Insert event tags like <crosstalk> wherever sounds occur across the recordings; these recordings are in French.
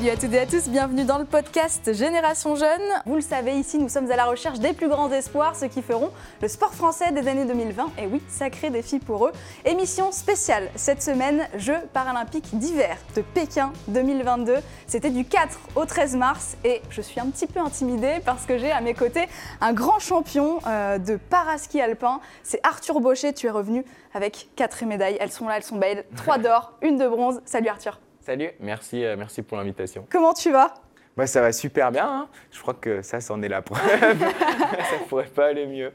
Salut à toutes et à tous, bienvenue dans le podcast Génération Jeune. Vous le savez, ici nous sommes à la recherche des plus grands espoirs, ceux qui feront le sport français des années 2020. Et oui, sacré défi pour eux. Émission spéciale cette semaine, Jeux paralympiques d'hiver de Pékin 2022. C'était du 4 au 13 mars et je suis un petit peu intimidée parce que j'ai à mes côtés un grand champion euh, de paraski alpin. C'est Arthur Baucher, tu es revenu avec 4 médailles. Elles sont là, elles sont belles. 3 d'or, une de bronze. Salut Arthur. Salut, merci, euh, merci pour l'invitation. Comment tu vas? Bah, ça va super bien, hein. je crois que ça, c'en est la preuve. <laughs> <laughs> ça pourrait pas aller mieux.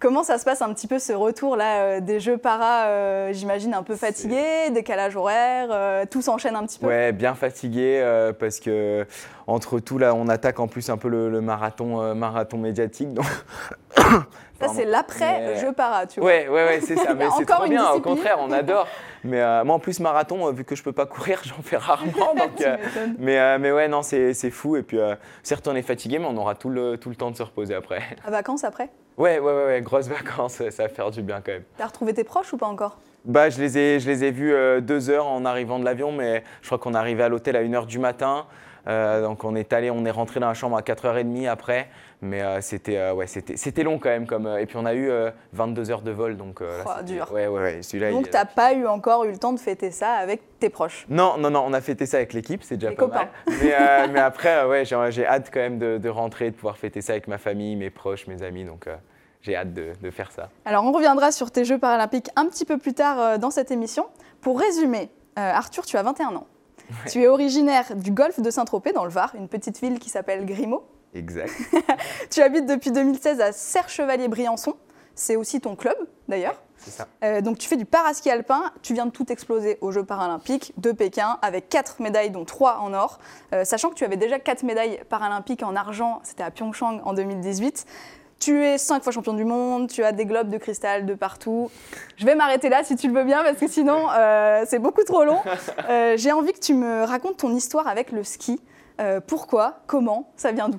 Comment ça se passe un petit peu ce retour là euh, des Jeux para euh, J'imagine un peu fatigué, décalage horaire, euh, tout s'enchaîne un petit peu? Ouais, bien fatigué euh, parce que entre tout là, on attaque en plus un peu le, le marathon, euh, marathon médiatique. Donc... ça c'est l'après Mais- Jeux para, tu vois. Ouais, ouais, ouais, c'est ça. <laughs> Mais c'est Encore trop bien. Au discipline. contraire, on adore. <laughs> Mais euh, moi, en plus, marathon, euh, vu que je peux pas courir, <laughs> j'en fais rarement. Donc, euh, mais, euh, mais ouais, non, c'est c'est fou. Et puis, certes, on est fatigué, mais on aura tout le, tout le temps de se reposer après. À vacances après? Ouais, ouais, ouais, ouais, grosses vacances, ça va faire du bien quand même. T'as retrouvé tes proches ou pas encore? Bah, je les ai, je les ai vus deux heures en arrivant de l'avion, mais je crois qu'on est arrivé à l'hôtel à 1h du matin. Euh, donc on est allé, on est rentré dans la chambre à 4h30 après, mais euh, c'était euh, ouais, c'était c'était long quand même comme euh, et puis on a eu euh, 22 heures de vol donc là, Oh, c'était- dur. Ouais ouais ouais. Donc t'as pas eu encore eu le temps de fêter ça avec tes proches? Non non non, on a fêté ça avec l'équipe, c'est déjà Les pas copains. mal. <laughs> Mais, mais <laughs> après ouais, j'ai j'ai hâte quand même de, de rentrer, de pouvoir fêter ça avec ma famille, mes proches, mes amis, donc j'ai hâte de, de faire ça. Alors on reviendra sur tes Jeux paralympiques un petit peu plus tard dans cette émission. Pour résumer, Arthur, tu as 21 ans. Tu es originaire du golfe de Saint-Tropez dans le Var, une petite ville qui s'appelle Grimaud. Exact. <laughs> Tu habites depuis 2016 à Serre-Chevalier-Briançon. C'est aussi ton club d'ailleurs. C'est ça. Euh, donc tu fais du paraski alpin, tu viens de tout exploser aux Jeux paralympiques de Pékin avec 4 médailles dont 3 en or, Euh, sachant que tu avais déjà 4 médailles paralympiques en argent, c'était à Pyeongchang en 2018. Tu es 5 fois champion du monde, tu as des globes de cristal de partout. Je vais m'arrêter là si tu le veux bien parce que sinon euh, c'est beaucoup trop long. <laughs> J'ai envie que tu me racontes ton histoire avec le ski. Pourquoi? Comment? Ça vient d'où?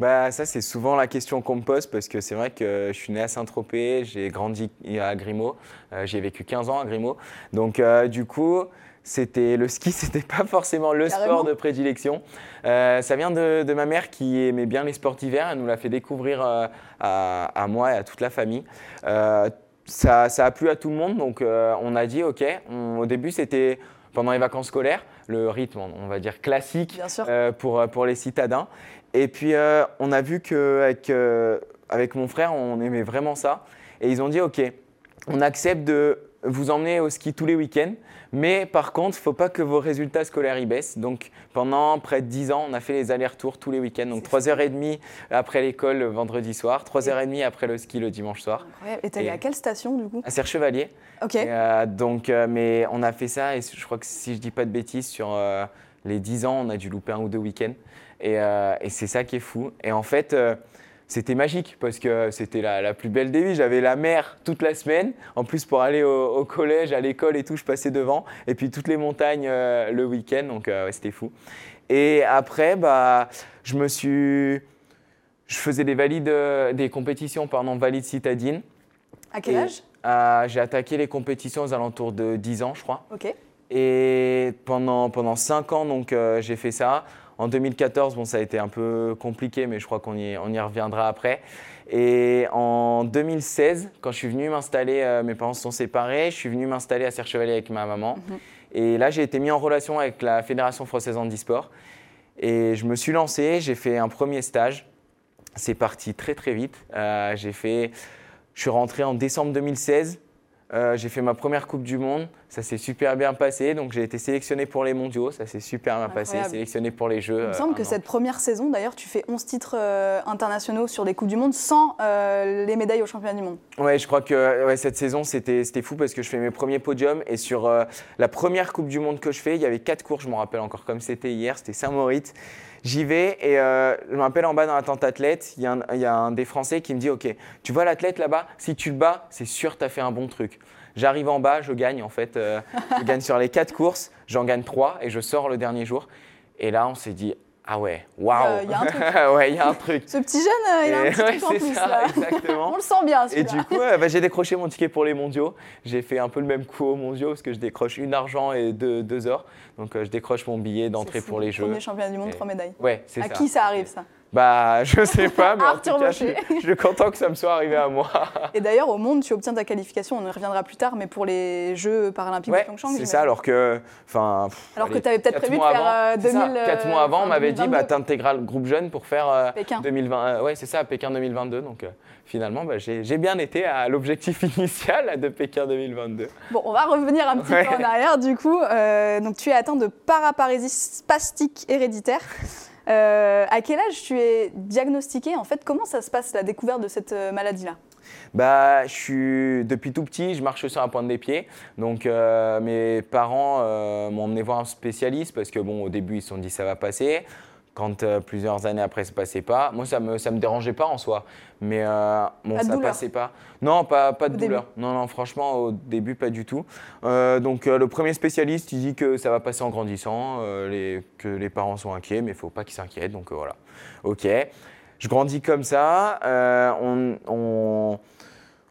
Bah, ça, c'est souvent la question qu'on me pose parce que c'est vrai que je suis né à Saint-Tropez, j'ai grandi à Grimaud, euh, j'ai vécu 15 ans à Grimaud. Donc, euh, du coup, c'était le ski, <laughs> c'était pas forcément le Carrément. sport de prédilection. Euh, ça vient de, de ma mère qui aimait bien les sports d'hiver. Elle nous l'a fait découvrir euh, à, à moi et à toute la famille. Euh, ça, ça a plu à tout le monde, donc euh, on a dit OK. On- au début, c'était pendant les vacances scolaires, le rythme, on va dire classique, euh, pour, pour les citadins. Et puis, euh, on a vu qu'avec euh, avec mon frère, on aimait vraiment ça. Et ils ont dit, OK, on accepte de vous emmener au ski tous les week-ends, mais par contre, il ne faut pas que vos résultats scolaires y baissent. Donc, pendant près de 10 ans, on a fait les allers-retours tous les week-ends. Donc, C'est 3h30 après l'école le vendredi soir, 3h30 après le ski le dimanche soir, Incroyable. Et t'es allé à quelle station du coup? à Serre-Chevalier. Ok. Et, euh, donc, euh, mais on a fait ça, et je crois que si je dis pas de bêtises, sur euh, les 10 ans, on a dû louper un ou deux week-ends. Et, euh, et c'est ça qui est fou. Et en fait, euh, c'était magique parce que c'était la, la plus belle des vies. J'avais la mer toute la semaine. En plus, pour aller au, au collège, à l'école et tout, je passais devant. Et puis toutes les montagnes euh, le week-end. Donc, euh, ouais, c'était fou. Et après, bah, je me suis. Je faisais des valides, des compétitions, pardon, valides citadines. À quel Et, âge? euh, J'ai attaqué les compétitions aux alentours de 10 ans, je crois. Ok. Et pendant, pendant 5 ans, donc, j'ai fait ça. En 2014, bon, ça a été un peu compliqué, mais je crois qu'on y, on y reviendra après. Et en 2016, quand je suis venu m'installer, euh, mes parents se sont séparés, je suis venu m'installer à Serre-Chevalier avec ma maman. Mhm. Et là, j'ai été mis en relation avec la Fédération française handisport. Et je me suis lancé, j'ai fait un premier stage. C'est parti très très vite. Euh, j'ai fait, je suis rentré en décembre 2016. Euh, j'ai fait ma première Coupe du Monde. Ça s'est super bien passé. Donc j'ai été sélectionné pour les mondiaux. Ça s'est super bien passé. Sélectionné pour les Jeux. Il me euh, semble un que an. cette première saison, d'ailleurs, tu fais 11 titres euh, internationaux sur des Coupes du Monde sans euh, les médailles aux championnats du monde. Ouais, je crois que ouais, cette saison, c'était fou parce que je fais mes premiers podiums. Et sur euh, la première Coupe du Monde que je fais, il y avait quatre courses, je m'en rappelle encore comme c'était hier, c'était Saint-Maurice. J'y vais et euh, je me rappelle en bas dans la tente athlète, il y, a un- il y a un des Français qui me dit Ok, tu vois l'athlète là-bas, si tu le bats, c'est sûr tu as fait un bon truc. J'arrive en bas, je gagne en fait. euh, je gagne sur les quatre courses, j'en gagne trois et je sors le dernier jour. Et là, on s'est dit Ah ouais, waouh Il y a un truc. <laughs> ouais, il y a un truc. Ce petit jeune, euh, il a un Et- petit ouais, truc en plus. ça, là. exactement. On le sent bien, Et du coup, euh, bah, j'ai décroché mon ticket pour les mondiaux. J'ai fait un peu le même coup aux mondiaux parce que je décroche une argent et deux, deux or. Donc euh, je décroche mon billet d'entrée pour les Jeux. Premier championnat du monde, Et- trois médailles. Ouais, c'est À ça. qui ça arrive, ça? Bah, je sais pas, mais en tout cas, je, suis content que ça me soit arrivé à moi. <laughs> Et d'ailleurs, au monde, tu obtiens ta qualification, on y reviendra plus tard, mais pour les Jeux paralympiques Ouais, de Pyeongchang. c'est ça, alors que. Enfin. Alors que tu avais peut-être prévu de faire avant, euh, c'est ça, 2000. Quatre mois avant, on m'avait dit, 2022. bah, t'intégreras le groupe jeune pour faire euh, Pékin. 2020. euh, ouais, c'est ça, Pékin 2022. Donc euh, finalement, bah, j'ai bien été à l'objectif <laughs> initial de Pékin 2022. Bon, on va revenir un petit Ouais. peu en arrière du coup. Euh, donc tu es atteint de paraparésie spastique héréditaire. <laughs> Euh, à quel âge tu es diagnostiqué En fait, comment ça se passe la découverte de cette euh, maladie-là? Bah, depuis tout petit, je marche sur la pointe des pieds. Donc, euh, mes parents m'ont emmené voir un spécialiste parce que bon, au début, ils se sont dit ça va passer. Quand euh, plusieurs années après, ça passait pas. Moi, ça me ça me dérangeait pas en soi, mais euh, bon, Pas de ça douleur passait pas. Non, pas pas de Au douleur. Non, non, franchement, au début, pas du tout. Euh, donc, euh, le premier spécialiste, il dit que ça va passer en grandissant, les- que les parents sont inquiets, mais il faut pas qu'ils s'inquiètent. Donc voilà. Ok. Je grandis comme ça. on- on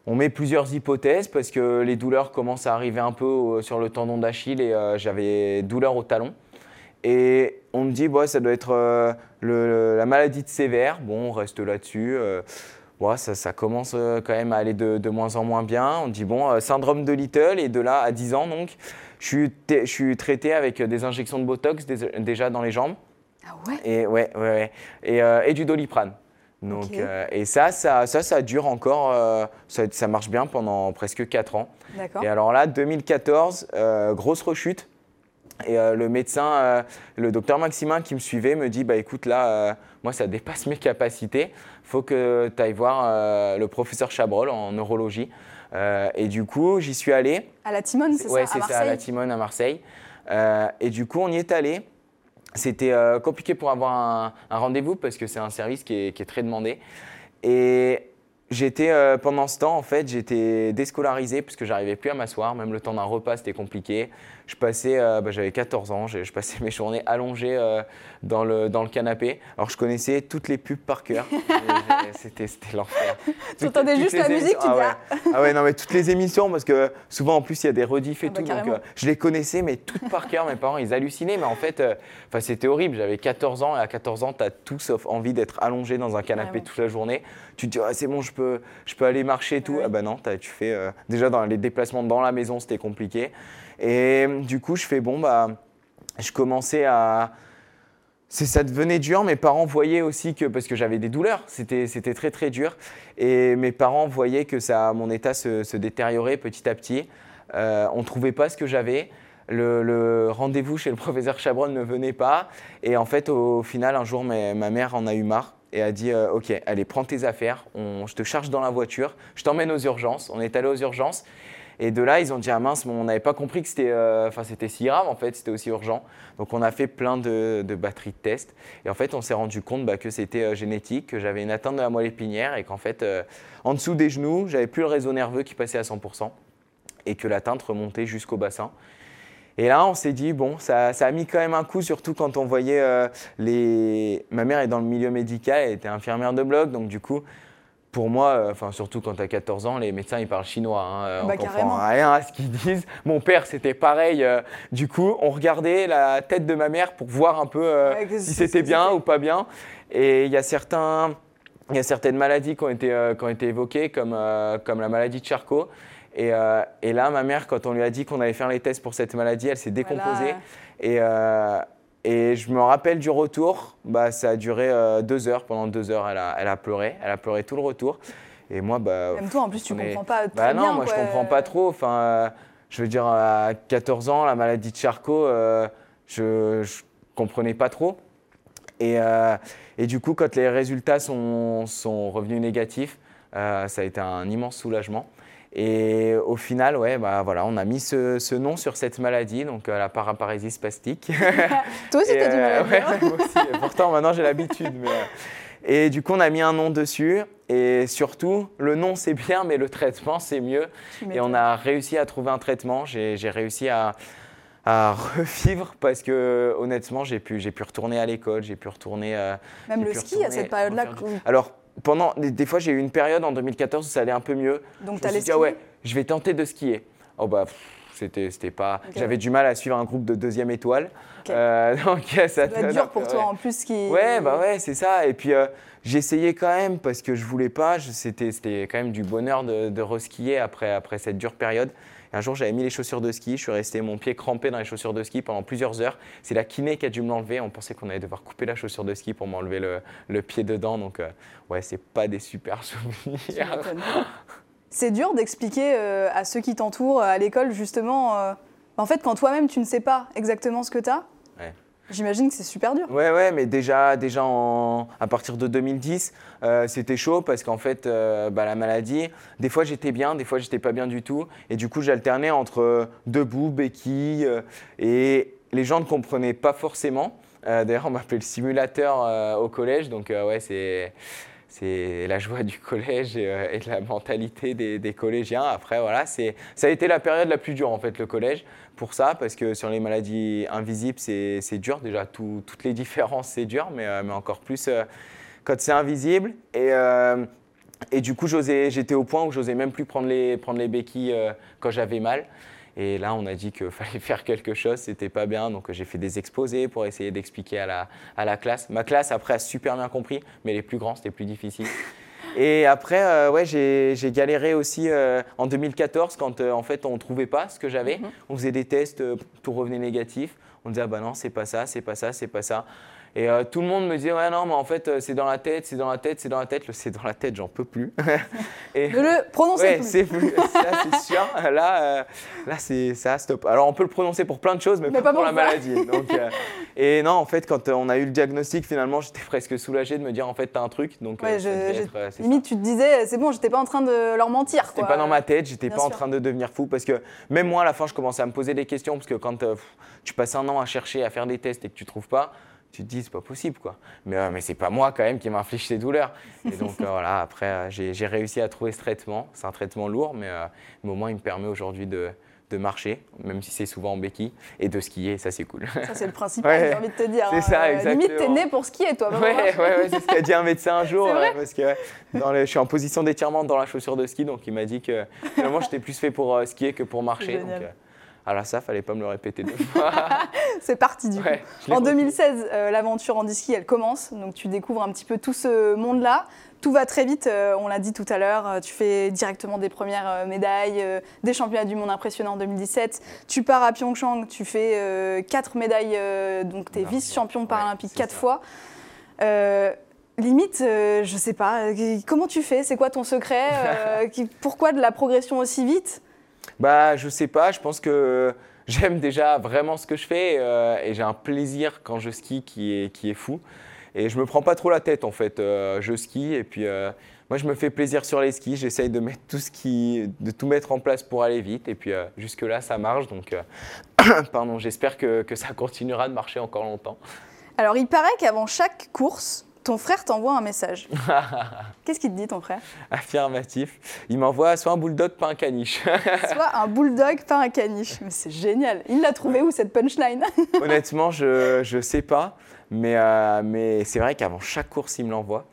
on met plusieurs hypothèses parce que les douleurs commencent à arriver un peu sur le tendon d'Achille et j'avais douleur au talon. Et on me dit, bon, ça doit être euh, le- la maladie de sévère. Bon, on reste là-dessus. euh, bon, ça, ça commence euh, quand même à aller de, de moins en moins bien. On dit, bon, euh, syndrome de Little. Et de là à 10 ans, donc, je suis, je suis traité avec des injections de Botox déjà dans les jambes. Ah ouais? Et, ouais, ouais, ouais. Et, et du doliprane. Donc, et ça, ça, ça, ça dure encore, ça, ça marche bien pendant presque 4 ans. Et alors là, 2014, euh, grosse rechute. Et euh, le médecin, euh, le docteur Maximin qui me suivait, me dit bah écoute là, euh, moi ça dépasse mes capacités. Faut que tu ailles voir le professeur Chabrol en neurologie. Et du coup, j'y suis allé. À la Timone, c'est Ouais, ça À c'est ça, à la Timone à Marseille. Et du coup, on y est allé. C'était compliqué pour avoir un, un rendez-vous parce que c'est un service qui est, qui est très demandé. Et j'étais, euh, pendant ce temps, en fait, j'étais déscolarisé parce que j'arrivais plus à m'asseoir. Même le temps d'un repas, c'était compliqué. Je passais, euh, bah, j'avais 14 ans, je, je passais <laughs> mes journées allongées euh, dans, le, dans le canapé. Alors, je connaissais toutes les pubs par cœur. <laughs> C'était, l'enfer. Tu entendais juste la musique, tu ah dis, ouais. Ah ouais, non, mais toutes les émissions, parce que souvent en plus il y a des rediffs et Ah bah, tout, donc euh, je les connaissais, mais toutes par cœur. Mes parents ils hallucinaient, mais en fait, enfin, c'était horrible. J'avais 14 ans et à 14 ans, tu as tout sauf envie d'être allongé dans un canapé toute la journée. Tu te dis, Ah, c'est bon, je peux, je peux aller marcher et tout. Ouais. Ah bah non, t'as- tu fais. déjà dans les déplacements dans la maison, c'était compliqué. Et du coup, je fais, bon, bah, je commençais à. Ça devenait dur. Mes parents voyaient aussi que, parce que j'avais des douleurs, c'était, très très dur. Et mes parents voyaient que ça, mon état se, détériorait petit à petit. Euh, on ne trouvait pas ce que j'avais. Le, rendez-vous chez le <laughs> professeur Chabrol ne venait pas. Et en fait, au final, un jour, ma, ma mère en a eu marre et a dit euh, Ok, allez, prends tes affaires, on- je te charge dans la voiture, je t'emmène aux urgences. On est allé aux urgences. Et de là, ils ont dit Ah mince, on n'avait pas compris que c'était euh, si grave, en fait, c'était aussi urgent. Donc, on a fait plein de, de batteries de tests. Et en fait, on s'est rendu compte bah, que c'était euh, génétique, que j'avais une atteinte de la moelle épinière et qu'en fait, euh, en dessous des genoux, j'avais plus le réseau nerveux qui passait à 100% et que l'atteinte remontait jusqu'au bassin. Et là, on s'est dit, bon, ça, ça a mis quand même un coup, surtout quand on voyait euh, les. Ma mère est dans le milieu médical, elle était infirmière de bloc, donc du coup, pour moi, euh, enfin surtout quand tu as 14 ans, les médecins ils parlent chinois, hein, euh, Bah, on carrément. comprend rien à ce qu'ils disent. Mon père c'était pareil. euh, du coup, on regardait la tête de ma mère pour voir un peu euh, Ouais, si c'était bien ou pas bien. Et il y a certains, il y a certaines maladies qui ont été, qui ont été évoquées comme, comme la maladie de Charcot. Et, et là, ma mère, quand on lui a dit qu'on allait faire les tests pour cette maladie, elle s'est décomposée. Et, et je me rappelle du retour, bah, ça a duré euh, deux heures. Pendant deux heures, elle a, elle a pleuré. Elle a pleuré tout le retour. Et moi, bah, Même toi, en plus, tu est- comprends pas très bah non, bien. moi quoi. je comprends pas trop. Enfin, euh, je veux dire, à 14 ans, la maladie de Charcot, euh, je, je comprenais pas trop. Et, et du coup, quand les résultats sont, sont revenus négatifs, ça a été un immense soulagement. Et au final, ouais, bah voilà, on a mis ce, ce nom sur cette maladie, donc euh, la paraparésie spastique. <laughs> Toi aussi, Et, t'as du mal ouais, moi aussi. Pourtant, maintenant, j'ai l'habitude. mais, euh, Et du coup, on a mis un nom dessus. Et surtout, le nom, c'est bien, mais le traitement, c'est mieux. Tu Et on a réussi à trouver un traitement. J'ai réussi à, à revivre parce que honnêtement, j'ai pu, j'ai pu retourner à l'école, j'ai pu retourner. euh, Même le ski à cette période-là. refaire où- Alors, pendant des, des fois, j'ai eu une période en 2014 où ça allait un peu mieux. Donc t'allais suis dit, ah skier? ouais, je vais tenter de skier. Oh bah, c'était, c'était pas. J'avais du mal à suivre un groupe de deuxième étoile. Euh, <laughs> donc, ça, Ça doit être dur pour toi ouais. en plus qui. Ouais, bah ouais, c'est ça. Et puis, euh, j'essayais quand même parce que je voulais pas. C'était, c'était quand même du bonheur de, de reskier après, après cette dure période. Un jour, j'avais mis les chaussures de ski. Je suis resté mon pied crampé dans les chaussures de ski pendant plusieurs heures. C'est la kiné qui a dû me l'enlever. On pensait qu'on allait devoir couper la chaussure de ski pour m'enlever le, pied dedans. Donc, euh, ouais, c'est pas des super <laughs> souvenirs. C'est dur d'expliquer euh, à ceux qui t'entourent à l'école justement. euh, en fait, quand toi-même tu ne sais pas exactement ce que tu as. J'imagine que c'est super dur. Ouais, ouais, mais déjà, déjà en- à partir de 2010, euh, c'était chaud parce qu'en fait, euh, bah, la maladie, des fois j'étais bien, des fois j'étais pas bien du tout. Et du coup, j'alternais entre euh, debout, béquille. et les gens ne comprenaient pas forcément. D'ailleurs, on m'appelait le simulateur au collège. Donc, ouais, c'est. C'est la joie du collège et, euh, de la mentalité des, collégiens. Après, voilà, c'est, ça a été la période la plus dure, en fait, le collège, pour ça, parce que sur les maladies invisibles, c'est, c'est dur. Déjà, tout- toutes les différences, c'est dur, mais, euh, mais encore plus euh, quand c'est invisible. Et, euh, et du coup, j'osais, j'étais au point où j'osais même plus prendre les, prendre les béquilles euh, quand j'avais mal. Et là, on a dit qu'il <laughs> fallait faire quelque chose, c'était pas bien. Donc, j'ai fait des exposés pour essayer d'expliquer à la, à la classe. Ma classe, après, a super bien compris, mais les plus grands, c'était plus difficile. <laughs> Et après, euh, ouais, j'ai galéré aussi euh, en 2014 quand euh, en fait on ne trouvait pas ce que j'avais. Mhm. On faisait des tests, euh, tout revenait négatif. On disait ah bah non, c'est pas ça, c'est pas ça, c'est pas ça. Et euh, tout le monde me disait ouais non, mais en fait euh, c'est dans la tête, c'est dans la tête, c'est dans la tête. Le c'est dans la tête, j'en peux plus. <laughs> Et Ne le prononcez ouais, plus. c'est plus. Ça c'est sûr. <laughs> Là, euh, là c'est ça stop. Alors on peut le prononcer pour plein de choses, mais, Mais pas, pour pour la maladie. Donc, euh, et non, en fait, quand on a eu le diagnostic, finalement, j'étais presque soulagé de me dire en fait t'as un truc. Donc Ouais, je- être, ça. Limite, tu te disais, c'est bon, j'étais pas en train de leur mentir. Quoi. pas dans ma tête, j'étais pas en train de devenir fou parce que même moi à la fin je commençais à me poser des questions parce que quand pff, tu passes un an à chercher à faire des tests et que tu trouves pas, tu te dis c'est pas possible quoi. Mais, euh, mais c'est pas moi quand même qui m'inflige ces douleurs. Et donc euh, <laughs> voilà, après euh, j'ai réussi à trouver ce traitement. C'est un traitement lourd mais, mais au moins il me permet aujourd'hui de, de marcher, même si c'est souvent en béquille, et de skier, ça c'est cool. Ça, c'est le principal, <laughs> Ouais. j'ai envie de te dire. C'est hein. ça, Euh, Limite, t'es exactement. né pour skier, toi. Ouais, ouais, ouais, c'est ce qu'a dit un médecin un <laughs> jour. Parce que ouais, dans le- je suis en position d'étirement dans la chaussure de ski, donc il m'a dit que finalement j'étais plus fait pour skier que pour marcher. Alors ça, fallait pas me le répéter deux <laughs> fois. <laughs> C'est parti du coup. Ouais, l'ai En retenu. 2016, euh, l'aventure en ski, elle commence. Donc tu découvres un petit peu tout ce monde-là. Tout va très vite, euh, on l'a dit tout à l'heure. euh, Tu fais directement des premières médailles, des championnats du monde impressionnants en 2017. Tu pars à Pyeongchang, tu fais quatre médailles, donc tu es vice-champion ouais, paralympique c'est quatre ça. fois. Limite, je sais pas, comment tu fais? C'est quoi ton secret <laughs> Pourquoi de la progression aussi vite? Bah, je sais pas, je pense que <laughs> j'aime déjà vraiment ce que je fais euh, et j'ai un plaisir quand je skie qui est, qui est fou. Et je me prends pas trop la tête en fait. Euh, je skie et puis euh, moi je me fais plaisir sur les skis. J'essaye de mettre tout ce qui, de tout mettre en place pour aller vite. Et puis jusque là ça marche. Donc <coughs> pardon, j'espère que, que ça <laughs> continuera de marcher encore longtemps. Alors, il paraît qu'avant chaque course, ton frère t'envoie un message. <laughs> Qu'est-ce qu'il te dit, ton frère? Affirmatif. Il m'envoie soit un bulldog, pas un caniche. <laughs> Soit un bulldog, pas un caniche. Mais c'est génial. Il l'a trouvé où cette punchline? Honnêtement, je ne sais pas, mais, euh, mais c'est vrai qu'avant chaque course, il me l'envoie.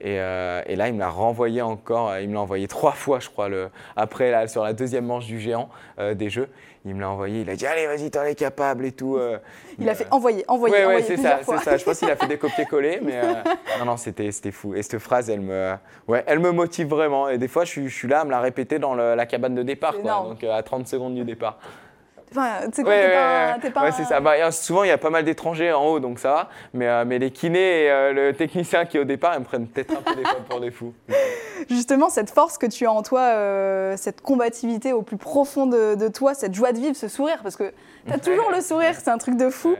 Et, euh, et là, il me l'a renvoyé encore. Il me l'a envoyé trois fois, je crois, le, après, là, sur la deuxième manche du géant euh, des Jeux. Il me l'a envoyé. Il a dit Allez, vas-y, t'en es capable et tout. euh. Il a Euh, fait envoyer, envoyer, Ouais, ouais, envoyer c'est plusieurs ça, c'est ça. Je pense qu'il a fait <laughs> des copier-coller, mais euh, non, non, c'était fou. Et cette phrase, elle me, ouais, elle me motive vraiment. Et des fois, je suis, je suis là à me la répéter dans le- la cabane de départ, C'est quoi, donc euh, à 30 secondes du départ. Enfin, tu sais quoi, Ouais, t'es ouais, pas, un- ouais. t'es pas Ouais, un- c'est ça. Bah, a- souvent, il y a pas mal d'étrangers en haut, donc ça va. Mais, euh, mais les kinés et euh, le technicien qui au départ, ils me prennent peut-être un peu des fois pour des fous. <laughs> Justement, cette force que tu as en toi, euh, cette combativité au plus profond de, de toi, cette joie de vivre, ce sourire, parce que tu as toujours le sourire, c'est un truc de fou.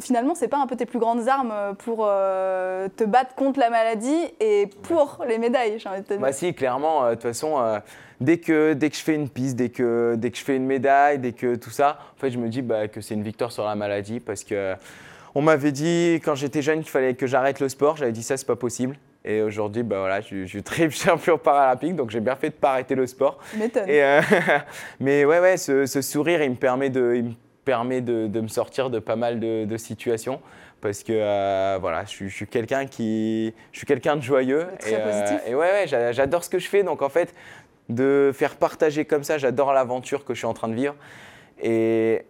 Finalement, c'est pas un peu tes plus grandes armes pour te battre contre la maladie et pour les médailles, j'ai envie de te dire. Bah si, clairement, de toute façon, dès, que, dès que je fais une piste, dès que, dès que je fais une médaille, dès que tout ça, en fait, je me dis bah, que c'est une victoire sur la maladie parce que on m'avait dit quand j'étais jeune qu'il fallait que j'arrête le sport. J'avais dit ça, c'est pas possible. Et aujourd'hui, bah, voilà, je, je suis triple champion paralympique, donc j'ai bien fait de pas arrêter le sport. Et, euh, <laughs> mais ouais, ouais, ce, ce sourire, il me permet de, il me permet de, me sortir de pas mal de, situations parce que euh, voilà, je, suis quelqu'un qui, je suis quelqu'un de joyeux Très et, positif. et ouais, ouais j'adore ce que je fais. Donc en fait, de faire partager comme ça, j'adore l'aventure que je suis en train de vivre. Et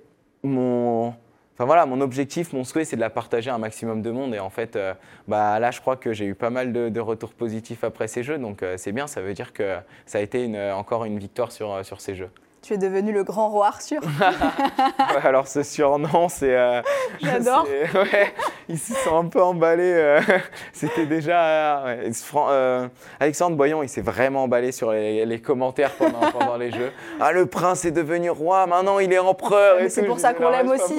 mon, Enfin voilà, mon objectif, mon souhait, c'est de la partager à un maximum de monde. Et en fait, euh, bah, là, je crois que j'ai eu pas mal de, retours positifs après ces jeux. Donc euh, c'est bien, ça veut dire que ça a été encore une victoire sur, sur ces jeux. Tu es devenu le grand roi Arthur. <laughs> alors ce surnom, c'est. Euh, <laughs> J'adore. <laughs> Ouais, il se sent un peu emballé. Euh, c'était déjà. Euh, Alexandre Boyon, il s'est vraiment emballé sur les, commentaires pendant, pendant, les jeux. Ah, le prince est devenu roi, maintenant il est empereur. C'est pour ça qu'on l'aime aussi.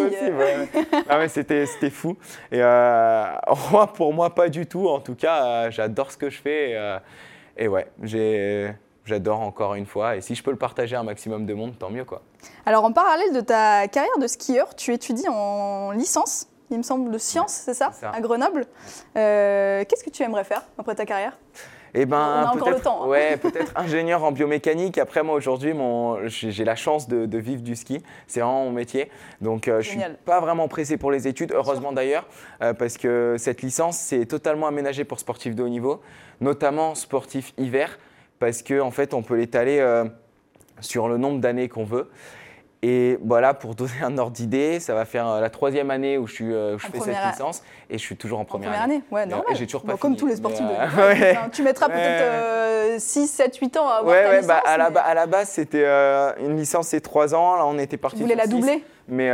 ah, mais c'était fou. Et roi, pour moi, pas du tout. En tout cas, j'adore ce que je fais. et ouais, j'ai j'adore encore une fois. Et si je peux le partager à un maximum de monde, tant mieux. quoi. Alors en parallèle de ta carrière de skieur, tu étudies en licence, il me semble, de sciences, c'est ça, à Grenoble. Euh, qu'est-ce que tu aimerais faire après ta carrière? Eh ben, on a encore le temps. Hein. Ouais, peut-être <laughs> ingénieur en biomécanique. Après, moi, aujourd'hui, j'ai la chance de, vivre du ski. C'est vraiment mon métier. Donc, euh, je ne suis pas vraiment pressé pour les études, heureusement d'ailleurs, euh, parce que cette licence, c'est totalement aménagé pour sportifs de haut niveau, notamment sportifs hiver parce qu'en en fait, on peut l'étaler euh, sur le nombre d'années qu'on veut. Et voilà, pour donner un ordre d'idée, ça va faire euh, la troisième année où je, suis, euh, je fais cette licence et je suis toujours en première, en première année. Ouais, normal. j'ai toujours pas Comme tous les sportifs. de... <laughs> tu mettras peut-être 6, 7, 8 ans à avoir ta licence, bah, à, la, à, la, base, c'était une licence, c'est 3 ans. Là, on était parti. Tu voulais la doubler? Mais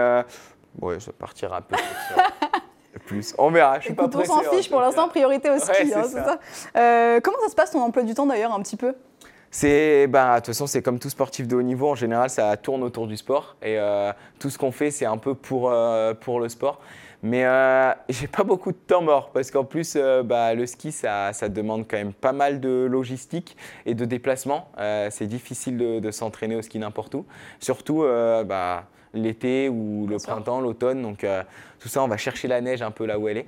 ouais, ça partira un peu <laughs> plus. On verra. Je suis pas on s'en fiche pour l'instant, priorité au ski. Hein, ça. Euh, comment ça se passe ton emploi du temps d'ailleurs un petit peu? C'est, bah, de toute façon, c'est comme tout sportif de haut niveau. En général, ça tourne autour du sport. Et euh, tout ce qu'on fait, c'est un peu pour, euh, pour le sport. Mais euh, j'ai pas beaucoup de temps mort parce qu'en plus, bah, le ski, ça, ça, demande quand même pas mal de logistique et de déplacement. c'est difficile de, de s'entraîner au ski n'importe où. Surtout, bah, l'été ou le printemps, l'automne. Donc euh, tout ça, on va chercher la neige un peu là où elle est.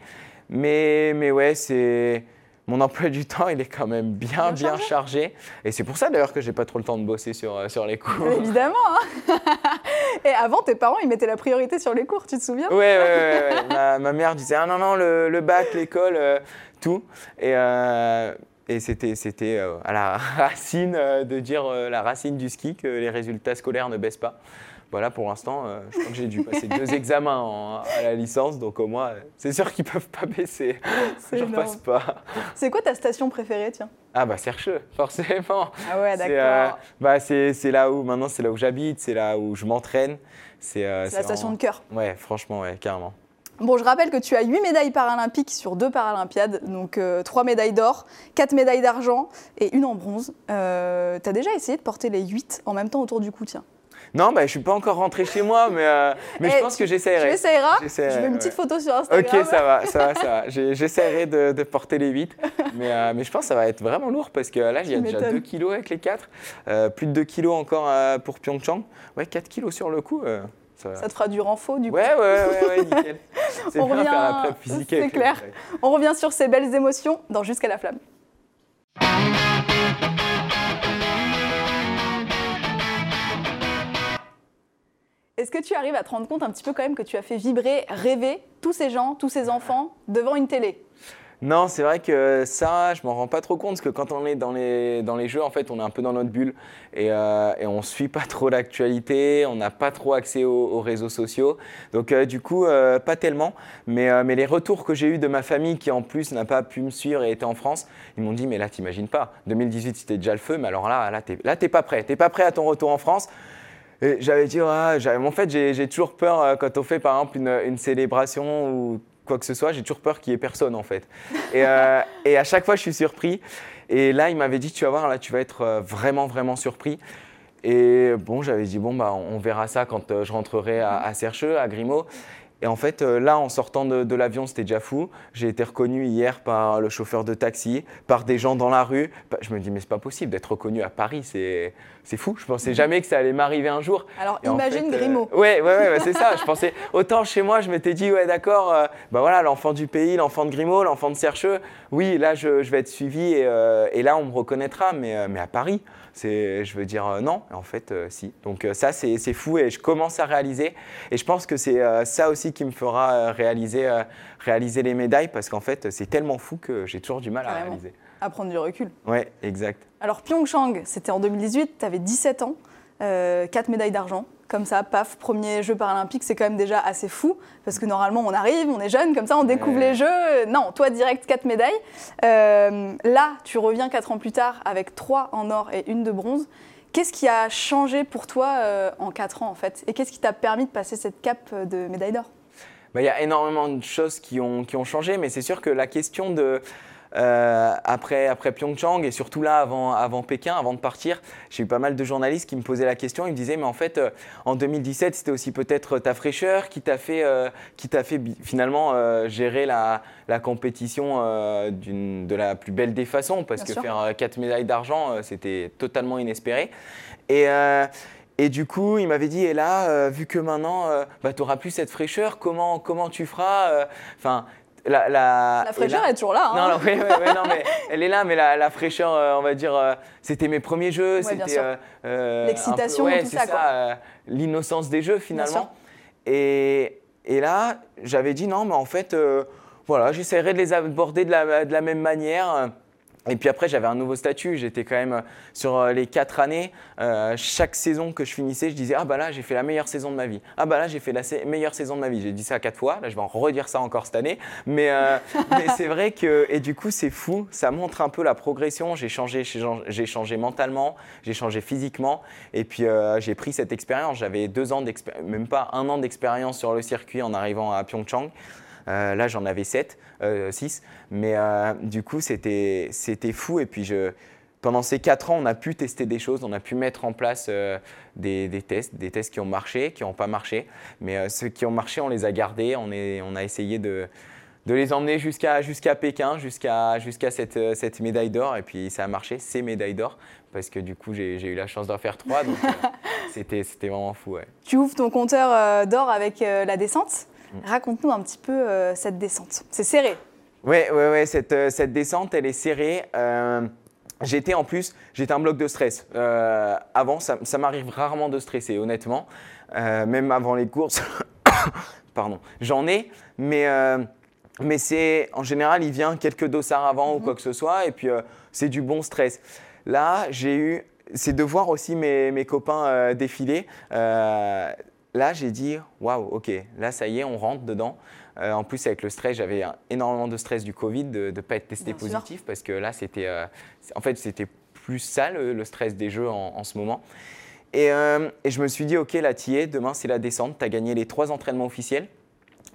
Mais, mais ouais, c'est mon emploi du temps, il est quand même bien, bien, chargé. Et c'est pour ça d'ailleurs que j'ai pas trop le temps de bosser sur, euh, sur les cours. Évidemment. Hein. <laughs> et avant, tes parents, ils mettaient la priorité sur les cours, tu te souviens? Oui, ouais, ouais, ma, ma, mère disait Ah non, non, le, le bac, l'école, euh, tout. Et. et c'était, c'était à la <laughs> racine de dire la racine du ski que les résultats scolaires ne baissent pas. Voilà, pour l'instant, euh, je crois que j'ai dû passer deux <laughs> examens à la licence, donc au moins, c'est sûr qu'ils peuvent pas baisser. <laughs> Je passe pas. C'est quoi ta station préférée, tiens? Ah bah Sercheux, forcément. Ah ouais, d'accord. Euh, bah c'est là où maintenant, c'est là où j'habite, c'est là où je m'entraîne. C'est euh, la station de cœur. Ouais, franchement, ouais, carrément. Bon, je rappelle que tu as 8 médailles paralympiques sur deux paralympiades, donc 3 médailles d'or, 4 médailles d'argent et une en bronze. Euh, tu as déjà essayé de porter les 8 en même temps autour du cou, tiens? Non, bah, je suis pas encore rentré chez moi, mais, euh, mais je eh, pense que j'essaierai. Tu essaieras Je veux une petite photo sur Instagram. Ok, ça va, ça va, ça va. J'essaierai de, de, porter les 8. Mais, euh, mais je pense que ça va être vraiment lourd parce que là, il y a déjà 2 kilos avec les 4. Euh, plus de 2 kilos encore pour Pyeongchang. Ouais, 4 kilos sur le coup. Ça, ça, te fera du renfort du coup. Ouais, ouais, ouais, ouais nickel. <laughs> C'est bien revient... faire la prep physique. C'est clair. On revient sur ces belles émotions dans Jusqu'à la flamme. Est-ce que tu arrives à te rendre compte un petit peu quand même que tu as fait vibrer, rêver tous ces gens, tous ces enfants devant une télé? Non, c'est vrai que ça, je m'en rends pas trop compte parce que quand on est dans les, jeux, en fait, on est un peu dans notre bulle et, euh, et on suit pas trop l'actualité, on n'a pas trop accès aux, réseaux sociaux. Donc, euh, du coup, euh, pas tellement. Mais, mais les retours que j'ai eus de ma famille qui, en plus, n'a pas pu me suivre et était en France, ils m'ont dit Mais là, t'imagines pas, 2018, c'était déjà le feu, mais alors là, là, t'es pas prêt. T'es pas prêt à ton retour en France. J'avais dit, en fait, j'ai toujours peur euh, quand on fait par exemple une, célébration ou quoi que ce soit, j'ai toujours peur qu'il n'y ait personne en fait. Et, euh, et, à chaque fois, je suis surpris. Et là, il m'avait dit, tu vas voir, là, tu vas être euh, vraiment, vraiment surpris. Et bon, j'avais dit, bon, bah, on verra ça quand je rentrerai à, à Sercheux, à Grimaud. Et en fait, euh, là, en sortant de, l'avion, c'était déjà fou. J'ai été reconnu hier par le chauffeur de taxi, par des gens dans la rue. Bah, je me dis, mais c'est pas possible d'être reconnu à Paris, c'est, fou. Je pensais jamais que ça allait m'arriver un jour. Alors, imagine euh, Grimaud. Oui, ouais, ouais, c'est ça. <laughs> Je pensais, autant chez moi, je m'étais dit, ouais, d'accord, euh, bah voilà, l'enfant du pays, l'enfant de Grimaud, l'enfant de Sercheux. Oui, là, je, vais être suivi et, là, on me reconnaîtra, mais, mais à Paris je veux dire non. En fait, si. Donc ça, c'est, fou et je commence à réaliser. Et je pense que c'est ça aussi qui me fera réaliser, réaliser les médailles parce qu'en fait, c'est tellement fou que j'ai toujours du mal à réaliser. À prendre du recul. Ouais, exact. Alors Pyeongchang, c'était en 2018, tu avais 17 ans, 4 médailles d'argent comme ça, paf, premier jeu paralympique, c'est quand même déjà assez fou, parce que normalement on arrive, on est jeune, comme ça on découvre les jeux. Non, toi direct, quatre médailles. Euh, là, tu reviens quatre ans plus tard avec trois en or et une de bronze. Qu'est-ce qui a changé pour toi euh, en quatre ans en fait? Et qu'est-ce qui t'a permis de passer cette cape de médaille d'or? Bah, Il y a énormément de choses qui ont, qui ont changé, mais c'est sûr que la question de euh, après, après Pyeongchang et surtout là avant, avant Pékin, avant de partir, j'ai eu pas mal de journalistes qui me posaient la question. Ils me disaient, mais en fait, euh, en 2017, c'était aussi peut-être ta fraîcheur qui t'a fait, euh, qui t'a fait finalement gérer la, la compétition de la plus belle des façons, parce que faire quatre médailles d'argent, c'était totalement inespéré. Et, et du coup, il m'avait dit, et là, vu que maintenant, bah, tu n'auras plus cette fraîcheur, comment, comment tu feras Enfin, la, fraîcheur est toujours là. Hein. Non, non, mais <laughs> elle est là, mais la, fraîcheur, euh, on va dire, euh, c'était mes premiers jeux, c'était euh, l'excitation, tout ça, ça l'innocence des jeux finalement. Et, et, là, j'avais dit non, mais en fait, voilà, j'essaierai de les aborder de la, de la même manière. Et puis après, j'avais un nouveau statut. J'étais quand même euh, sur euh, les quatre années. Euh, chaque saison que je finissais, je disais Ah bah là, j'ai fait la meilleure saison de ma vie. Ah bah là, j'ai fait la meilleure saison de ma vie. J'ai dit ça quatre fois. Là, je vais en redire ça encore cette année. Mais, <laughs> mais c'est vrai que. Et du coup, c'est fou. Ça montre un peu la progression. J'ai changé, j'ai changé mentalement, j'ai changé physiquement. Et puis, j'ai pris cette expérience. J'avais deux ans d'expérience, même pas un an d'expérience sur le circuit en arrivant à Pyeongchang. Euh, là, j'en avais 7, 6. Euh, Mais euh, du coup, c'était fou. Et puis, je, pendant ces 4 ans, on a pu tester des choses, on a pu mettre en place des, des, tests, des tests qui ont marché, qui n'ont pas marché. Mais ceux qui ont marché, on les a gardés, on, est, on a essayé de, de les emmener jusqu'à Pékin, jusqu'à cette, cette, médaille d'or. Et puis ça a marché, ces médailles d'or, parce que du coup j'ai eu la chance d'en faire trois. Donc <laughs> c'était vraiment fou. Ouais. Tu ouvres ton compteur d'or avec la descente? Raconte-nous un petit peu euh, cette descente. C'est serré. Oui, ouais, ouais, cette, euh, cette, descente, elle est serrée. Euh, j'étais en plus, j'étais un bloc de stress. avant, ça, ça m'arrive rarement de stresser, honnêtement. même avant les courses. <coughs> Pardon. J'en ai, mais, mais c'est en général, il vient quelques dossards avant ou mm-hmm. quoi que ce soit, et puis c'est du bon stress. Là, j'ai eu, c'est de voir aussi mes, mes copains défiler là, j'ai dit, waouh, ok, là, ça y est, on rentre dedans. Euh, en plus, avec le stress, j'avais énormément de stress du Covid, de ne pas être testé positif, parce que là, c'était, euh, en fait, c'était plus ça, le, stress des jeux en, ce moment. Euh, et, je me suis dit, ok, là, tu es, demain, c'est la descente, tu as gagné les trois entraînements officiels,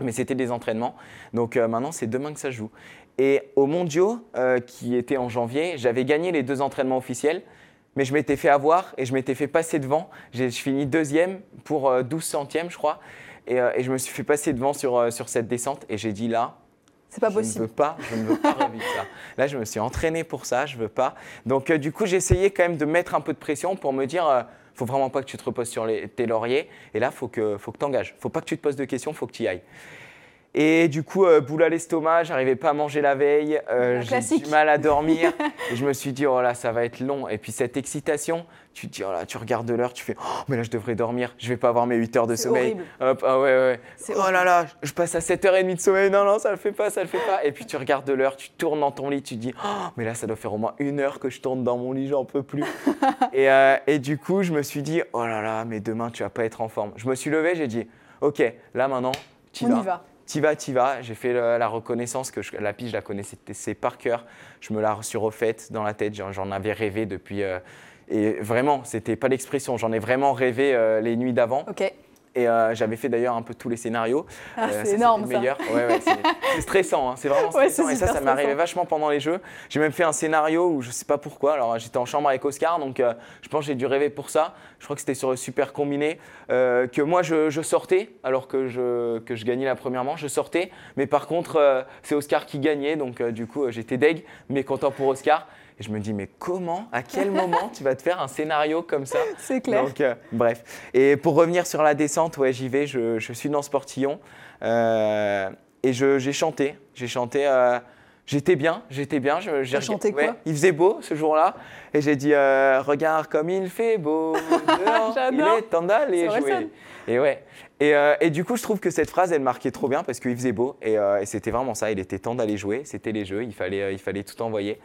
mais c'était des entraînements. Donc maintenant, c'est demain que ça joue. Et au mondiaux, qui était en janvier, j'avais gagné les deux entraînements officiels mais je m'étais fait avoir et je m'étais fait passer devant. J'ai fini deuxième pour 12 euh, centièmes, je crois. Euh, et, je me suis fait passer devant sur, euh, sur cette descente et j'ai dit là, c'est pas je. Ne veux pas, je ne veux pas revivre ça. Là, je me suis entraîné pour ça, je veux pas. Donc, du coup, j'ai essayé quand même de mettre un peu de pression pour me dire, ne faut vraiment pas que tu te reposes sur les, tes lauriers. Et là, faut que, faut que tu engages. Faut pas que tu te poses de questions, faut que tu y ailles. Et du coup, euh, boule à l'estomac, j'arrivais pas à manger la veille, euh, j'ai du mal à dormir. <laughs> et je me suis dit, oh là, ça va être long. Et puis cette excitation, tu te dis, oh là, tu regardes l'heure, tu fais, oh, mais là, je devrais dormir, je vais pas avoir mes 8 heures de sommeil. Hop, ah ouais, ouais. Oh là là, je passe à 7h30 de sommeil, non, non, ça le fait pas, ça le fait pas. Et puis tu regardes l'heure, tu tournes dans ton lit, tu te dis, oh, mais là, ça doit faire au moins une heure que je tourne dans mon lit, j'en peux plus. <laughs> et, euh, et du coup, je me suis dit, oh là là, mais demain, tu vas pas être en forme. Je me suis levé, j'ai dit, ok, là maintenant, tu vas. Y va t'y vas, t'y vas. J'ai fait la, reconnaissance, que la pige, je la connaissais par cœur. Je me la suis refaite dans la tête, j'en avais rêvé depuis. Euh, et vraiment, c'était pas l'expression, j'en ai vraiment rêvé euh, les nuits d'avant. Et euh, j'avais fait d'ailleurs un peu tous les scénarios. Ah, euh, c'est énorme. ça. Ouais, ouais, <laughs> c'est stressant, hein. c'est vraiment stressant. et ça, ça arrivé vachement pendant les jeux. J'ai même fait un scénario où je sais pas pourquoi. Alors j'étais en chambre avec Oscar, donc euh, je pense que j'ai dû rêver pour ça. Je crois que c'était sur le Super Combiné. que moi je, je, sortais alors que je, que je gagnais la première manche, je sortais. Mais par contre, c'est Oscar qui gagnait, donc du coup j'étais deg, mais content pour Oscar. Et je me dis, mais comment, à quel moment tu vas te faire un scénario comme ça <laughs> C'est clair. Donc, euh, bref. Et pour revenir sur la descente, ouais, j'y vais, je, suis dans ce portillon. Euh, et j'ai chanté. J'ai chanté. Euh, J'étais bien, j'étais bien. J'ai chanté ouais, quoi Il faisait beau ce jour-là. Et j'ai dit Regarde comme il fait beau. <laughs> dehors, il est temps d'aller jouer. Et ouais. Et, euh, et du coup, je trouve que cette phrase, elle marquait trop bien parce qu'il faisait beau. Et, euh, et c'était vraiment ça. Il était temps d'aller jouer. C'était les jeux. Il fallait, euh, il fallait tout envoyer.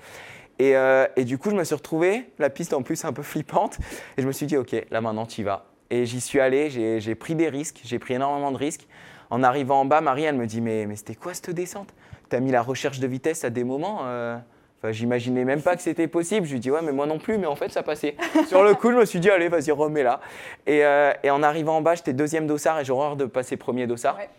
Et, euh, et du coup, je me suis retrouvé, la piste en plus un peu flippante. Et je me suis dit Ok, là maintenant, tu y vas. Et j'y suis allé. J'ai, pris des risques. J'ai pris énormément de risques. En arrivant en bas, Marie, elle me dit Mais, mais c'était quoi cette descente? T'as mis la recherche de vitesse à des moments euh, Enfin, j'imaginais même pas que c'était possible. Je lui dis ouais, mais moi non plus, mais en fait, ça passait. <laughs> Sur le coup, je me suis dit allez, vas-y, remets-la. Et, euh, et en arrivant en bas, j'étais deuxième dossard et j'ai horreur de passer premier dossard Ouais.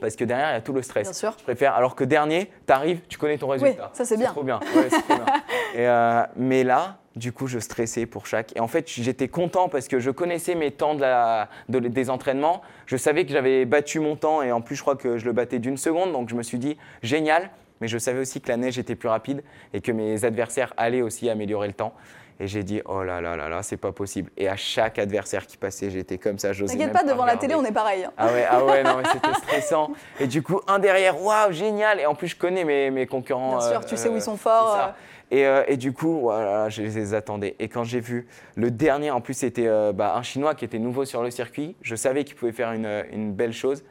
Parce que derrière, il y a tout le stress. Bien sûr. Je préfère. Alors que dernier, t'arrives, tu connais ton résultat. ça, c'est bien. trop bien. Ouais, trop bien. <laughs> Et, euh, mais là, du coup, je stressais pour chaque. Et en fait, j'étais content parce que je connaissais mes temps de la, de- des entraînements. Je savais que j'avais battu mon temps et en plus, je crois que je le battais d'une seconde. Donc, je me suis dit génial. Mais je savais aussi que la neige était plus rapide et que mes adversaires allaient aussi améliorer le temps. Et j'ai dit oh là là là là, c'est pas possible. Et à chaque adversaire qui passait, j'étais comme ça. j'osais T'inquiète pas, devant la télé, on est pareil. hein. Ah ouais, ah ouais, non, mais c'était <laughs> stressant. Et du coup, un derrière, waouh, génial. Et en plus, je connais mes, mes concurrents. Bien sûr, euh, tu sais où euh, ils sont forts. euh. Et, euh, et du coup, voilà, je les attendais. Et quand j'ai vu le dernier, en plus, c'était euh, bah, un Chinois qui était nouveau sur le circuit. Je savais qu'il pouvait faire une, une belle chose.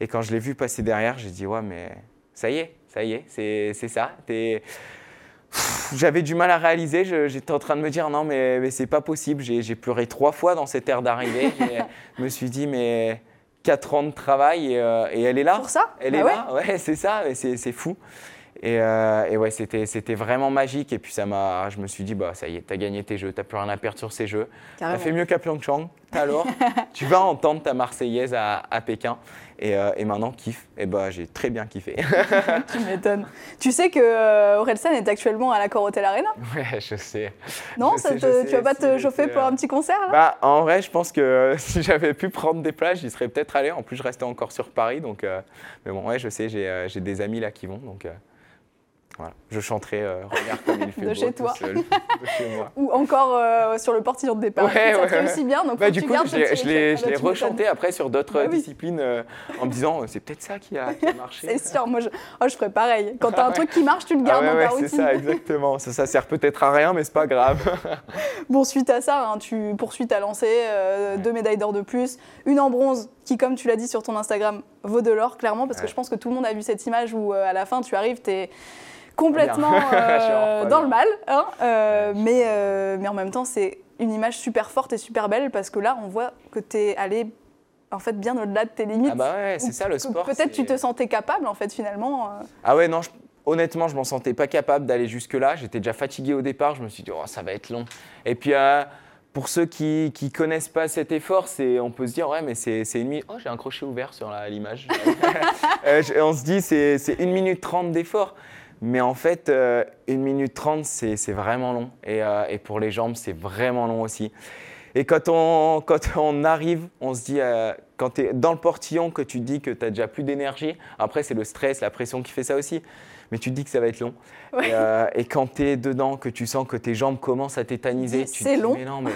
Et quand je l'ai vu passer derrière, j'ai dit, ouais, mais ça y est, ça y est, c'est ça. J'avais du mal à réaliser. J'étais en train de me dire, non, mais, mais c'est pas possible. J'ai pleuré trois fois dans cette aire d'arrivée. <laughs> Je me suis dit, mais 4 ans de travail et, euh, et elle est là. Pour ça? Elle Bah est ouais. là, ouais, c'est ça, c'est fou. Et, euh, et ouais, c'était c'était vraiment magique. Et puis ça m'a, je me suis dit, bah ça y est, t'as gagné tes jeux, t'as plus rien à perdre sur ces jeux. T'as fait mieux qu'à Pyeongchang. Alors, <laughs> tu vas entendre ta Marseillaise à, à Pékin. Et, euh, et maintenant, kiffe. Et bah j'ai très bien kiffé. <laughs> Tu m'étonnes. Tu sais que euh, Orelsan est actuellement à l'accord Hotel Arena? Ouais, je sais. Non Je ça sais, te- je sais, Tu vas pas te chauffer pour euh, un petit concert là? Bah, en vrai, je pense que <laughs> si j'avais pu prendre des plages, j'y serais peut-être allé. En plus, je restais encore sur Paris. Donc, euh, mais bon, ouais, je sais, j'ai euh, j'ai des amis là qui vont. Donc, euh, voilà. Je chanterai euh, Regarde comme il <laughs> fait De beau chez toi. seul, de chez <laughs> moi. Ou encore euh, sur le portillon de départ. Ouais, ça ouais, te ouais. réussit bien, donc Bah, du tu coup, je l'ai Ah tu rechanté après sur d'autres Bah oui. disciplines euh, en me disant c'est peut-être ça qui a, qui a marché. C'est sûr, moi je, oh, je ferais pareil. Quand t'as un truc qui marche, tu le Ah gardes ouais, dans c'est ça, exactement. Ça, ça sert peut-être à rien, mais c'est pas grave. Bon, suite à ça, hein, tu poursuis ta lancée, deux médailles d'or de plus, une en bronze qui, comme tu l'as dit sur ton Instagram, vaut de l'or, clairement, parce que je pense que tout le monde a vu cette image où euh, à la fin, tu arrives, t'es complètement <laughs> Pas bien. euh, dans le mal, hein, euh, mais, mais en même temps, c'est une image super forte et super belle, parce que là, on voit que t'es allé en fait bien au-delà de tes limites. Ah bah ouais, Ou c'est ça le sport. Peut-être tu te sentais capable, en fait, finalement. Ah ouais, non, je- honnêtement, je m'en sentais pas capable d'aller jusque-là. J'étais déjà fatigué au départ. Je me suis dit, oh, ça va être long. Et puis, euh, pour ceux qui qui connaissent pas cet effort, c'est, on peut se dire, ouais, mais c'est une minute. Oh, j'ai un crochet ouvert sur la- l'image. <laughs> Euh, on se dit, c'est c'est une minute trente d'effort. Mais en fait, euh, une minute trente, c'est vraiment long. Et, euh, et pour les jambes, c'est vraiment long aussi. Et quand on, quand on arrive, on se dit, euh, quand tu es dans le portillon, que tu dis que tu n'as déjà plus d'énergie, après c'est le stress, la pression qui fait ça aussi, mais tu te dis que ça va être long. Ouais. Et, euh, et quand tu es dedans, que tu sens que tes jambes commencent à tétaniser, tu te C'est dis, long. mais non, mais,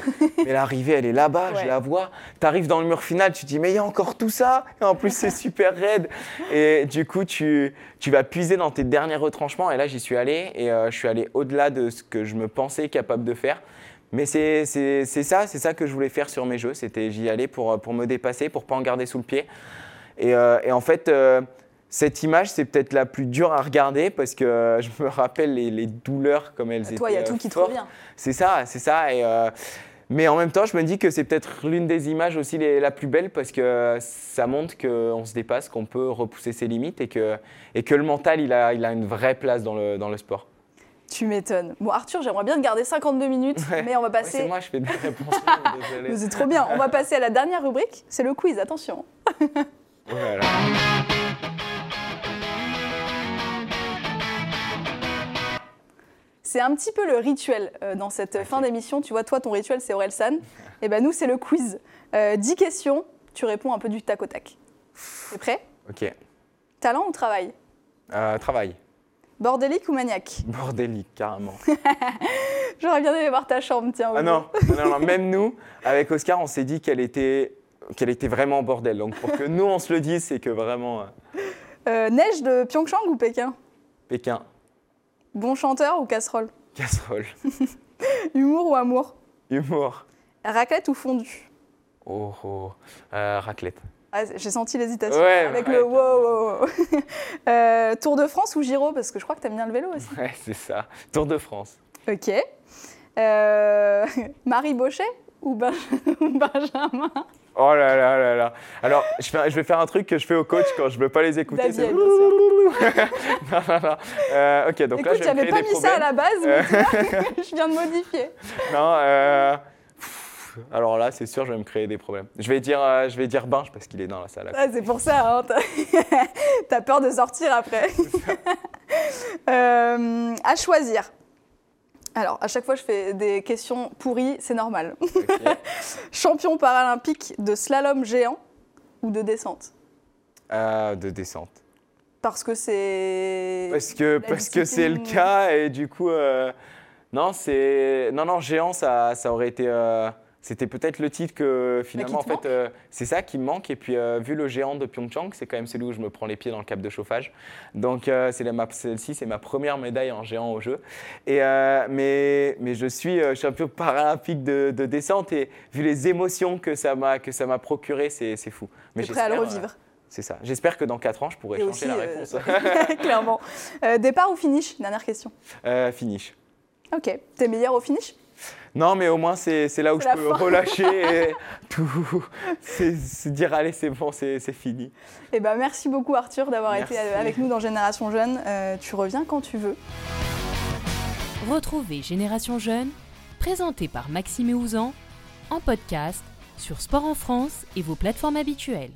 mais l'arrivée, elle est là-bas, Ouais. je la vois. Tu arrives dans le mur final, tu te dis, mais il y a encore tout ça, et en plus c'est super raide. Et du coup, tu, tu vas puiser dans tes derniers retranchements, et là j'y suis allé, et euh, je suis allé au-delà de ce que je me pensais capable de faire. Mais c'est ça, c'est ça que je voulais faire sur mes jeux. C'était j'y allais pour, pour me dépasser, pour pas en garder sous le pied. Et, euh, et en fait, euh, cette image, c'est peut-être la plus dure à regarder parce que euh, je me rappelle les, les douleurs comme elles étaient. Toi, il y a euh, tout qui te revient. C'est ça, c'est ça. Et, euh, mais en même temps, je me dis que c'est peut-être l'une des images aussi les- la plus belle parce que ça montre qu'on se dépasse, qu'on peut repousser ses limites et que, et que le mental, il a, il a une vraie place dans le, dans le sport. Tu m'étonnes. Bon, Arthur, j'aimerais bien te garder 52 minutes, Ouais. mais on va Ouais, passer. c'est moi, je fais des réponses. <laughs> C'est trop bien. On va passer à la dernière rubrique, c'est le quiz, attention. Voilà. C'est un petit peu le rituel euh, dans cette fin d'émission. Tu vois, toi, ton rituel, c'est Orelsan. Et ben nous, c'est le quiz. Euh, 10 questions, tu réponds un peu du tac au tac. T'es prêt? Ok. Talent ou travail? Euh, travail. Bordélique ou maniaque? <laughs> Bordélique, carrément. <laughs> J'aurais bien aimé voir ta chambre, tiens. Ah non, non, non, <laughs> même nous, avec Oscar, on s'est dit qu'elle était, qu'elle était vraiment bordel. Donc pour que nous, on se le dise, c'est que vraiment, Euh, neige de Pyeongchang ou Pékin? Pékin. Bon chanteur ou casserole? Casserole. <laughs> Humour ou amour? Humour. Raclette ou fondue? Oh, oh. Euh, raclette. Ah, J'ai senti l'hésitation Ouais, avec ouais. le wow, wow, wow. <laughs> Euh, Tour de France ou Giro? Parce que je crois que t'aimes bien le vélo aussi. Ouais, c'est ça. Tour de France. Ok. Euh, <laughs> Marie Bochet ou Ben- ou Benjamin? Oh là là là là. Alors, je, fais- je vais faire un truc que je fais au coach quand je veux pas les écouter. C'est- <laughs> non, non, non. Euh, ok, donc là, Écoute, je vais me j'avais pas mis ça à la base, mais <laughs> je viens de modifier. <laughs> Non, euh, alors là, c'est sûr, je vais me créer des problèmes. Je vais dire, euh, je vais dire Binge parce qu'il est dans la salle. Ah, c'est pour ça, hein, t'as- t'as peur de sortir après. Euh, à choisir. Alors, à chaque fois, je fais des questions pourries, c'est normal. <laughs> Champion paralympique de slalom géant ou de descente Euh, de descente. Parce que c'est. Parce que La parce que c'est le cas et du coup, euh, non, c'est non non géant, ça ça aurait été. euh, c'était peut-être le titre que finalement, en fait, euh, c'est ça qui me manque. Et puis, euh, vu le géant de Pyeongchang, c'est quand même celui où je me prends les pieds dans le cap de chauffage. Donc, euh, c'est celle-ci, c'est ma première médaille en géant au jeu. Et, mais, mais je suis champion <laughs> paralympique de, de descente et vu les émotions que ça m'a que ça m'a procuré, c'est c'est fou. Mais prêt à le revivre. c'est ça. J'espère que dans 4 ans, je pourrai Et changer aussi, la réponse. <laughs> Clairement. Départ ou finish? Dernière question. Finish. Ok. T'es meilleur au finish? Non, mais au moins, c'est c'est là où je peux fin. relâcher <laughs> et tout. C'est c'est dire, allez, c'est bon, c'est c'est fini. Eh ben, merci beaucoup Arthur d'avoir été avec nous dans Génération Jeune. Euh, tu reviens quand tu veux. Retrouvez Génération Jeune, présenté par Maxime et Ouzan, en podcast sur Sport en France et vos plateformes habituelles.